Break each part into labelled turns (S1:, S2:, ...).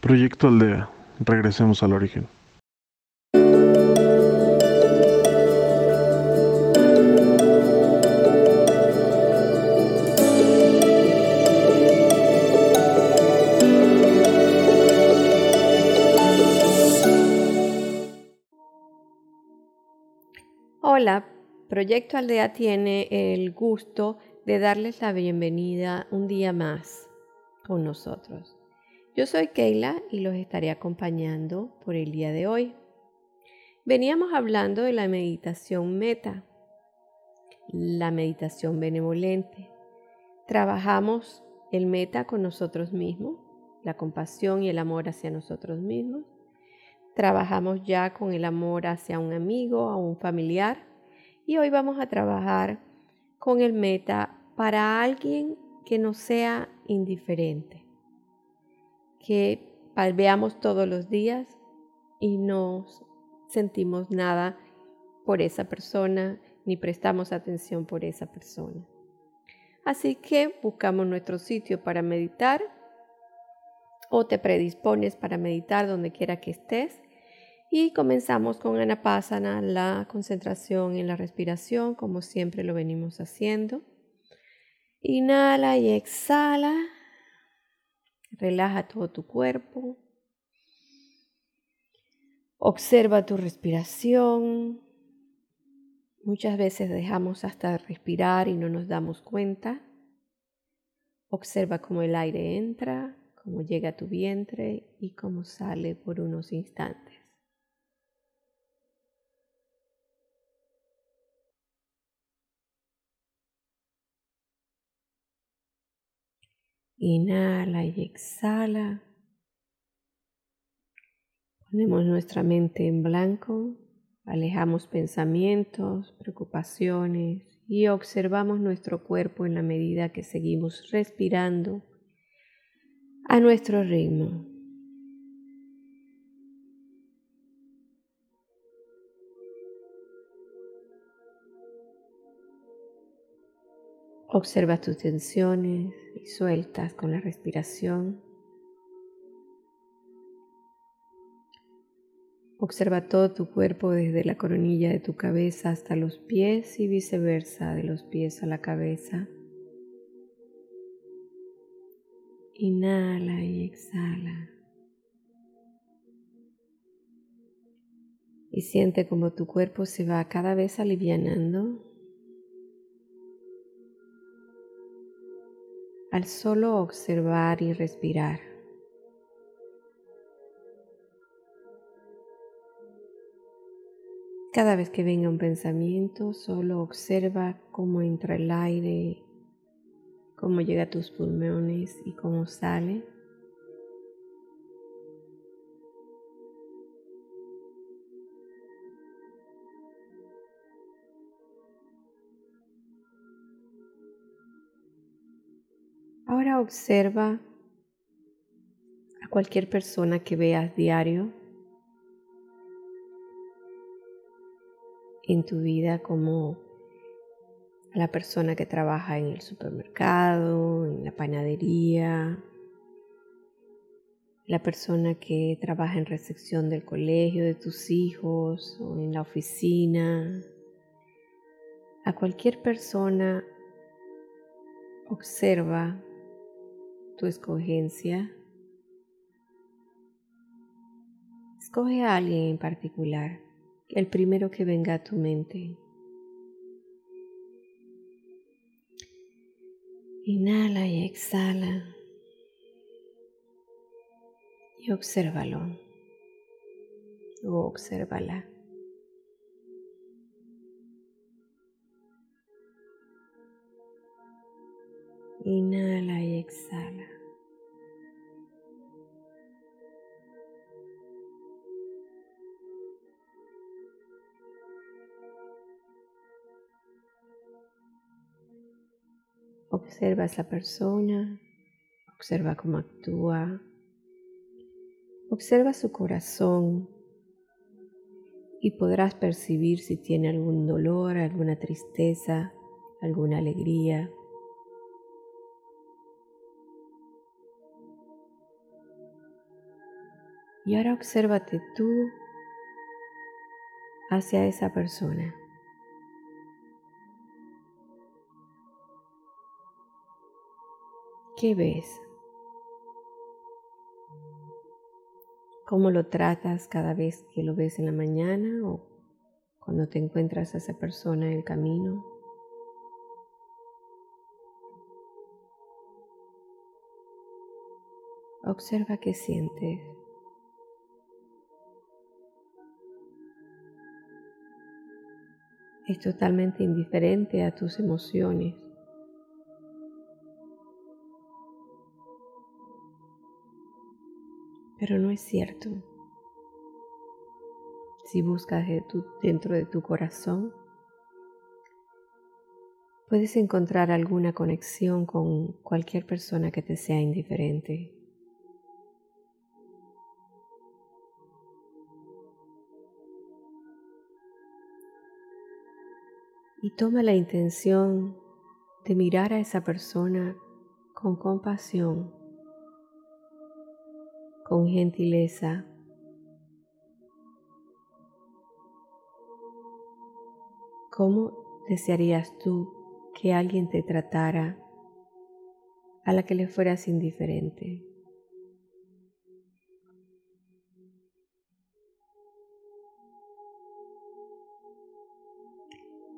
S1: Proyecto Aldea. Regresemos al origen.
S2: Hola, Proyecto Aldea tiene el gusto de darles la bienvenida un día más con nosotros. Yo soy Keila y los estaré acompañando por el día de hoy. Veníamos hablando de la meditación meta, la meditación benevolente. Trabajamos el meta con nosotros mismos, la compasión y el amor hacia nosotros mismos. Trabajamos ya con el amor hacia un amigo, a un familiar. Y hoy vamos a trabajar con el meta para alguien que no sea indiferente que veamos todos los días y no sentimos nada por esa persona ni prestamos atención por esa persona. Así que buscamos nuestro sitio para meditar o te predispones para meditar donde quiera que estés y comenzamos con Anapasana, la concentración en la respiración, como siempre lo venimos haciendo. Inhala y exhala. Relaja todo tu cuerpo. Observa tu respiración. Muchas veces dejamos hasta respirar y no nos damos cuenta. Observa cómo el aire entra, cómo llega a tu vientre y cómo sale por unos instantes. Inhala y exhala. Ponemos nuestra mente en blanco, alejamos pensamientos, preocupaciones y observamos nuestro cuerpo en la medida que seguimos respirando a nuestro ritmo. Observa tus tensiones y sueltas con la respiración. Observa todo tu cuerpo desde la coronilla de tu cabeza hasta los pies y viceversa, de los pies a la cabeza. Inhala y exhala. Y siente como tu cuerpo se va cada vez alivianando al solo observar y respirar. Cada vez que venga un pensamiento, solo observa cómo entra el aire, cómo llega a tus pulmones y cómo sale. Ahora observa a cualquier persona que veas diario en tu vida como a la persona que trabaja en el supermercado, en la panadería, la persona que trabaja en recepción del colegio de tus hijos o en la oficina, a cualquier persona observa tu escogencia. Escoge a alguien en particular, el primero que venga a tu mente. Inhala y exhala y obsérvalo o obsérvala. Inhala y exhala. Observa a esa persona, observa cómo actúa, observa su corazón y podrás percibir si tiene algún dolor, alguna tristeza, alguna alegría. Y ahora obsérvate tú hacia esa persona. ¿Qué ves? ¿Cómo lo tratas cada vez que lo ves en la mañana o cuando te encuentras a esa persona en el camino? Observa qué sientes. Es totalmente indiferente a tus emociones. Pero no es cierto. Si buscas dentro de tu corazón, puedes encontrar alguna conexión con cualquier persona que te sea indiferente. Y toma la intención de mirar a esa persona con compasión con gentileza. ¿Cómo desearías tú que alguien te tratara a la que le fueras indiferente?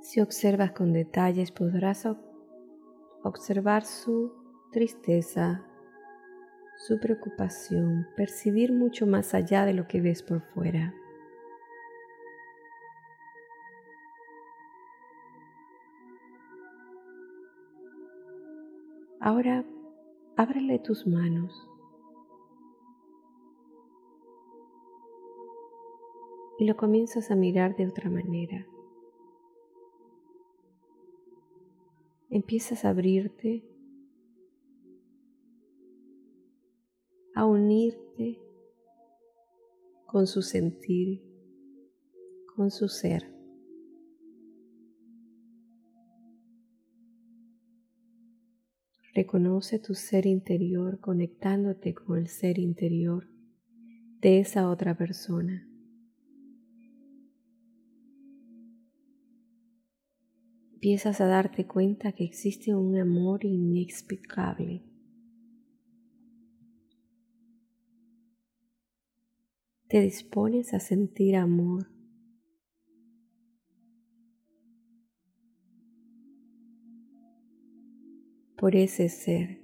S2: Si observas con detalles podrás observar su tristeza, su preocupación, percibir mucho más allá de lo que ves por fuera. Ahora ábrele tus manos. Y lo comienzas a mirar de otra manera. Empiezas a abrirte a unirte con su sentir, con su ser. Reconoce tu ser interior conectándote con el ser interior de esa otra persona. Empiezas a darte cuenta que existe un amor inexplicable te dispones a sentir amor. por ese ser.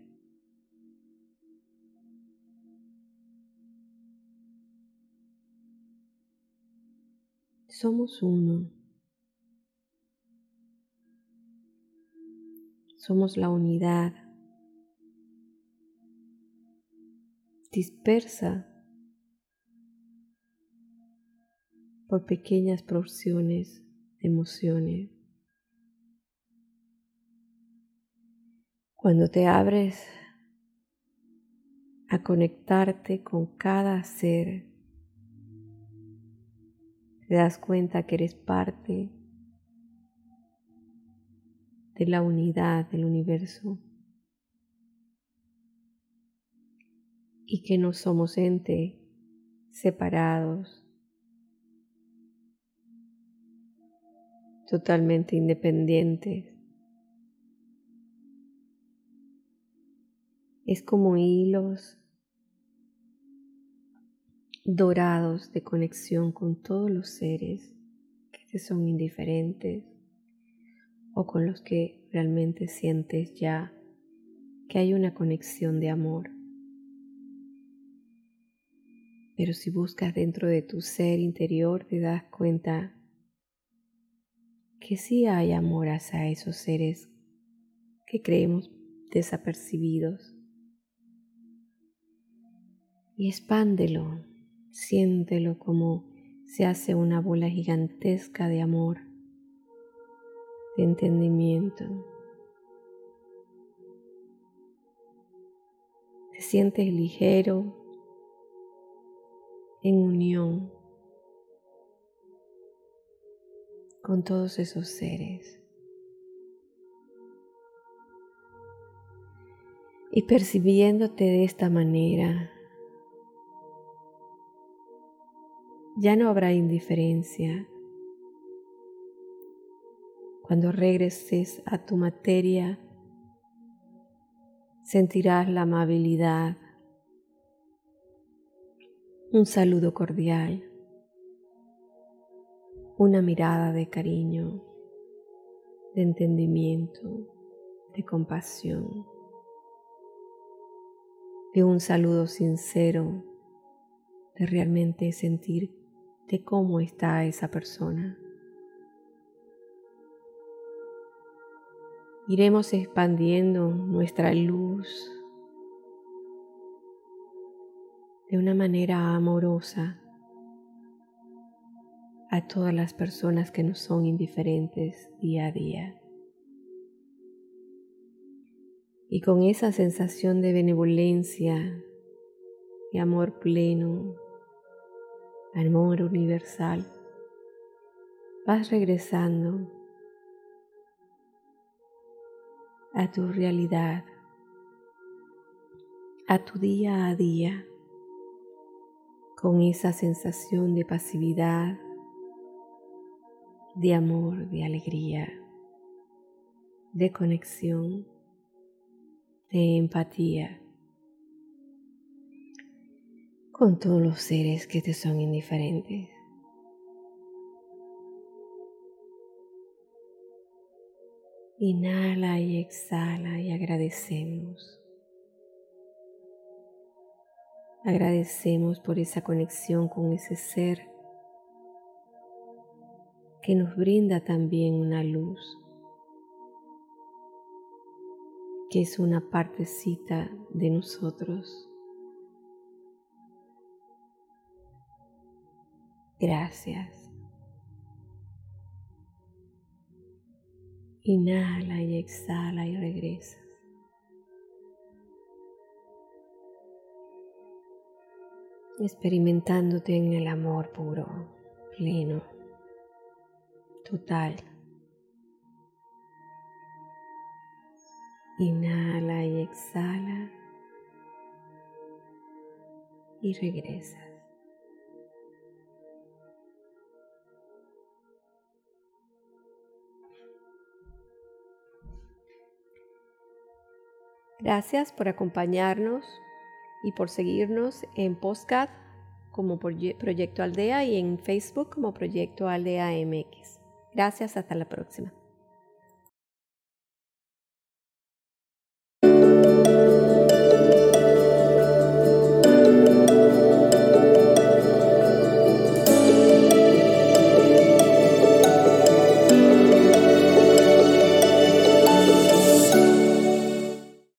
S2: Somos uno. Somos la unidad dispersa por pequeñas porciones de emociones. Cuando te abres a conectarte con cada ser, te das cuenta que eres parte de la unidad del universo. Y que no somos ente separados. Totalmente independientes. Es como hilos dorados de conexión con todos los seres que te son indiferentes o con los que realmente sientes ya que hay una conexión de amor. Pero si buscas dentro de tu ser interior te das cuenta que sí hay amor hacia esos seres que creemos desapercibidos. Y expándelo, siéntelo como se hace una bola gigantesca de amor, de entendimiento. Te sientes ligero, en unión con todos esos seres. Y percibiéndote de esta manera, Ya no habrá indiferencia. Cuando regreses a tu materia, sentirás la amabilidad, un saludo cordial, una mirada de cariño, de entendimiento, de compasión, de un saludo sincero, de realmente sentir de cómo está esa persona. Iremos expandiendo nuestra luz de una manera amorosa a todas las personas que nos son indiferentes día a día. Y con esa sensación de benevolencia, de amor pleno, amor universal, vas regresando a tu realidad, a tu día a día con esa sensación de pasividad, de amor, de alegría, de conexión, de empatía con todos los seres que te son indiferentes. Inhala y exhala y agradecemos. Agradecemos por esa conexión con ese ser que nos brinda también una luz, que es una partecita de nosotros. Gracias. Inhala y exhala y regresa. experimentándote en el amor puro, pleno, total. Inhala y exhala y regresas. Gracias por acompañarnos y por seguirnos en Postcat como Proyecto Aldea y en Facebook como Proyecto Aldea MX. Gracias, hasta la próxima.